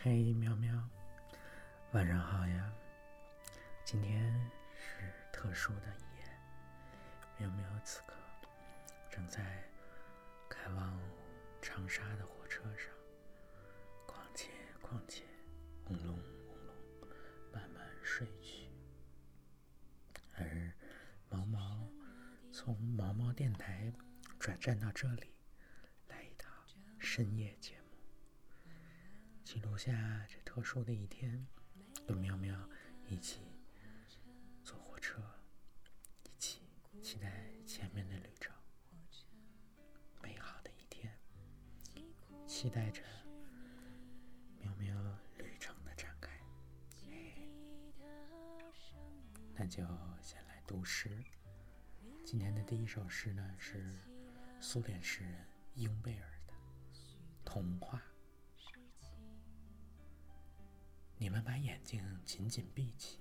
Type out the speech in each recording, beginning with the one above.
嘿，喵喵，晚上好呀！今天是特殊的一夜，喵喵此刻正在开往长沙的火车上，况且况且，轰隆轰隆，慢慢睡去。而毛毛从毛毛电台转站到这里，来一趟深夜节。记录下这特殊的一天，跟喵喵一起坐火车，一起期待前面的旅程，美好的一天，期待着喵喵旅程的展开。那就先来读诗。今天的第一首诗呢，是苏联诗人英贝尔的《童话》。你们把眼睛紧紧闭起，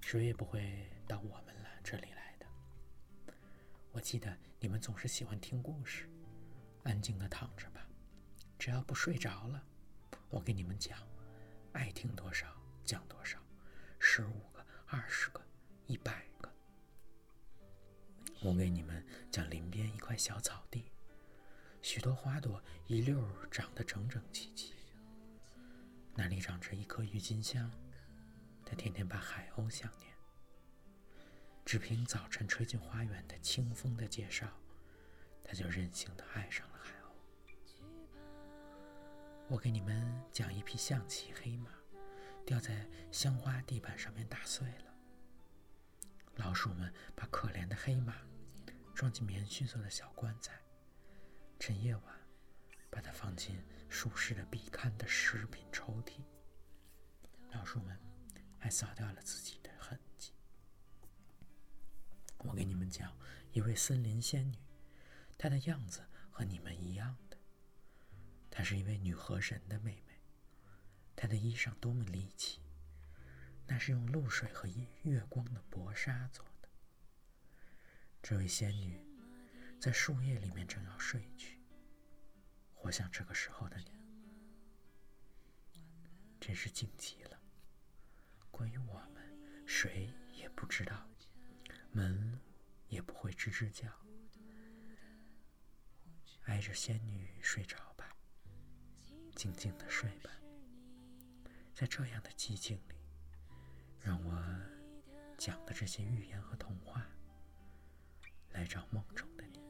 谁也不会到我们了这里来的。我记得你们总是喜欢听故事，安静的躺着吧，只要不睡着了，我给你们讲，爱听多少讲多少，十五个、二十个、一百个。我给你们讲林边一块小草地，许多花朵一溜长得整整齐齐。那里长着一棵郁金香，它天天把海鸥想念。只凭早晨吹进花园的清风的介绍，他就任性的爱上了海鸥。我给你们讲一匹象棋黑马，掉在香花地板上面打碎了。老鼠们把可怜的黑马装进棉絮做的小棺材，趁夜晚。把它放进舒适的壁龛的食品抽屉。老鼠们还扫掉了自己的痕迹。我给你们讲一位森林仙女，她的样子和你们一样的。她是一位女河神的妹妹。她的衣裳多么离奇，那是用露水和月光的薄纱做的。这位仙女在树叶里面正要睡去。我想这个时候的你，真是静极了。关于我们，谁也不知道，门也不会吱吱叫。挨着仙女睡着吧，静静的睡吧。在这样的寂静里，让我讲的这些寓言和童话，来找梦中的你。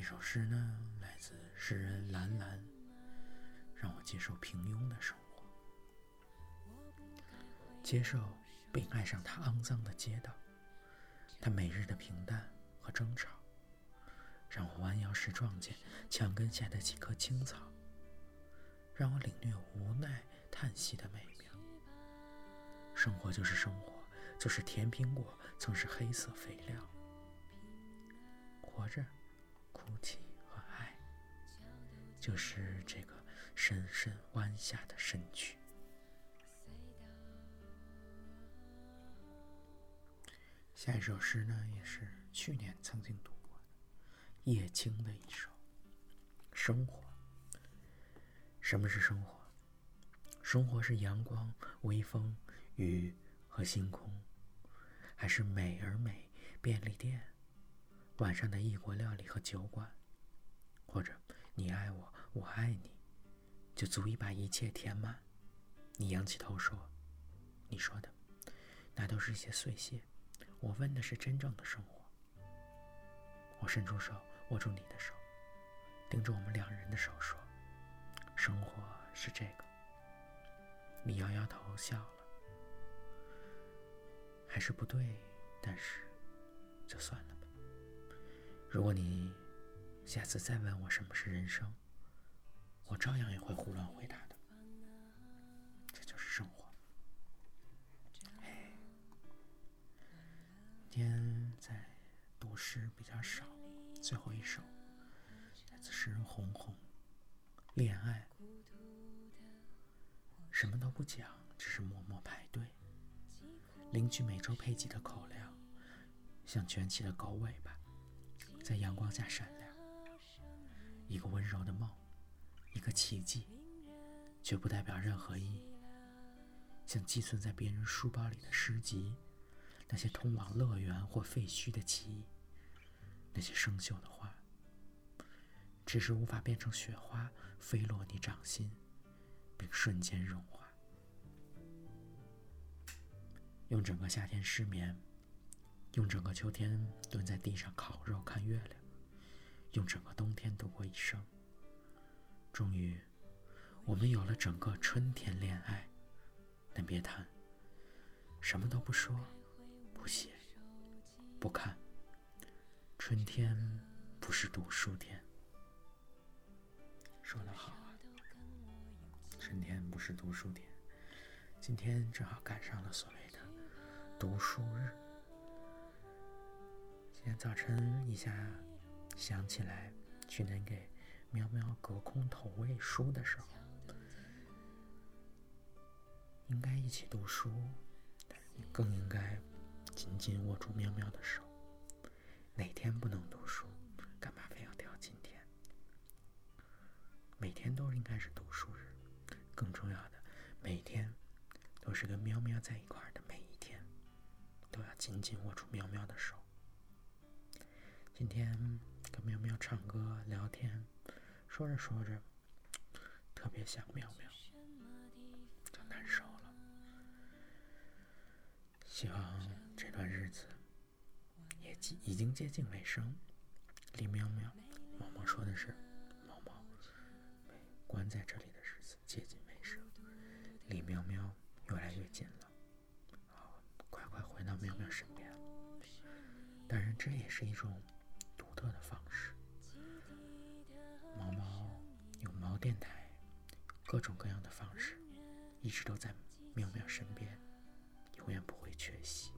这首诗呢，来自诗人蓝蓝，让我接受平庸的生活，接受并爱上他肮脏的街道，他每日的平淡和争吵，让我弯腰时撞见墙根下的几棵青草，让我领略无奈叹息的美妙。生活就是生活，就是甜苹果曾是黑色肥料，活着。哭泣和爱，就是这个深深弯下的身躯。下一首诗呢，也是去年曾经读过的叶青的一首《生活》。什么是生活？生活是阳光、微风、雨和星空，还是美而美便利店？晚上的异国料理和酒馆，或者你爱我，我爱你，就足以把一切填满。你仰起头说：“你说的，那都是一些碎屑。”我问的是真正的生活。我伸出手握住你的手，盯着我们两人的手说：“生活是这个。”你摇摇头笑了，还是不对，但是就算了。如果你下次再问我什么是人生，我照样也会胡乱回答的。这就是生活。哎今天在读诗比较少，最后一首来自诗人红红，恋爱，什么都不讲，只是默默排队，领取每周配给的口粮，像卷起的狗尾巴。在阳光下闪亮。一个温柔的梦，一个奇迹，却不代表任何意义。像寄存在别人书包里的诗集，那些通往乐园或废墟的记忆，那些生锈的花，只是无法变成雪花飞落你掌心，并瞬间融化。用整个夏天失眠，用整个秋天蹲在地上烤肉看月亮。用整个冬天度过一生，终于，我们有了整个春天恋爱。但别谈，什么都不说，不写，不看。春天不是读书天，说得好啊！春天不是读书天，今天正好赶上了所谓的读书日。今天早晨一下。想起来，去年给喵喵隔空投喂书的时候，应该一起读书，但更应该紧紧握住喵喵的手。哪天不能读书，干嘛非要挑今天？每天都应该是读书日，更重要的，每天都是跟喵喵在一块的每一天，都要紧紧握住喵喵的手。今天。跟喵喵唱歌聊天，说着说着，特别想喵喵，就难受了。希望这段日子也已已经接近尾声，离喵喵，毛毛说的是，毛毛被关在这里的日子接近尾声，离喵喵越来越近了，快快回到喵喵身边。当然，这也是一种。的方式，毛毛有毛电台，各种各样的方式，一直都在喵喵身边，永远不会缺席，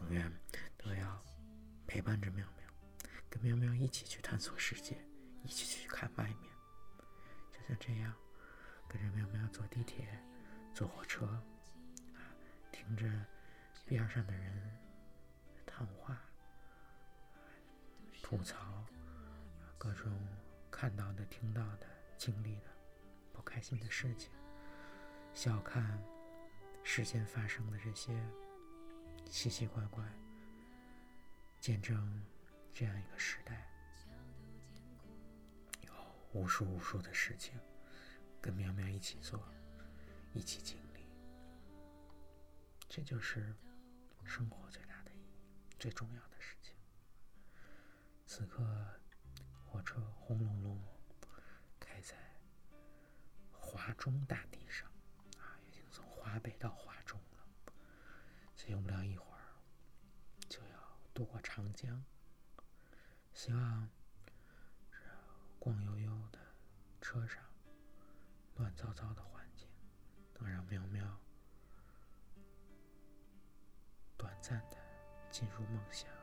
永远都要陪伴着喵喵，跟喵喵一起去探索世界，一起去看外面，就像这样，跟着喵喵坐地铁、坐火车，啊，听着边上的人谈话。吐槽各种看到的、听到的、经历的不开心的事情，笑看世间发生的这些奇奇怪怪，见证这样一个时代，有无数无数的事情跟苗苗一起做，一起经历，这就是生活最大的意义，最重要的事情。此刻，火车轰隆隆开在华中大地上，啊，已经从华北到华中了。再用不了一会儿，就要渡过长江。希望这光悠悠的车上，乱糟糟的环境，能让喵喵短暂的进入梦乡。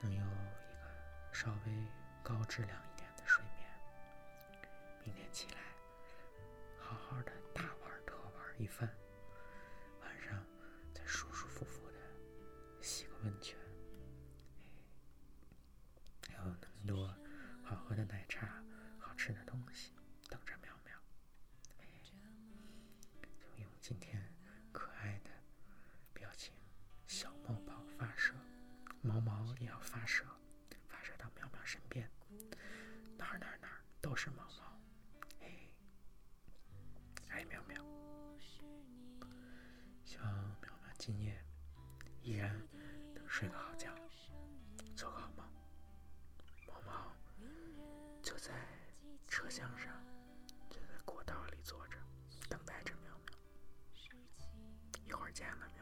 能有一个稍微高质量一点的睡眠，明天起来好好的大玩特玩一番，你要发射，发射到喵喵身边，哪儿哪儿哪儿都是毛毛，哎，爱喵喵，希望喵喵今夜依然能睡个好觉，做个好梦。毛毛就在车厢上，就在过道里坐着，等待着喵喵。一会儿见了，苗苗。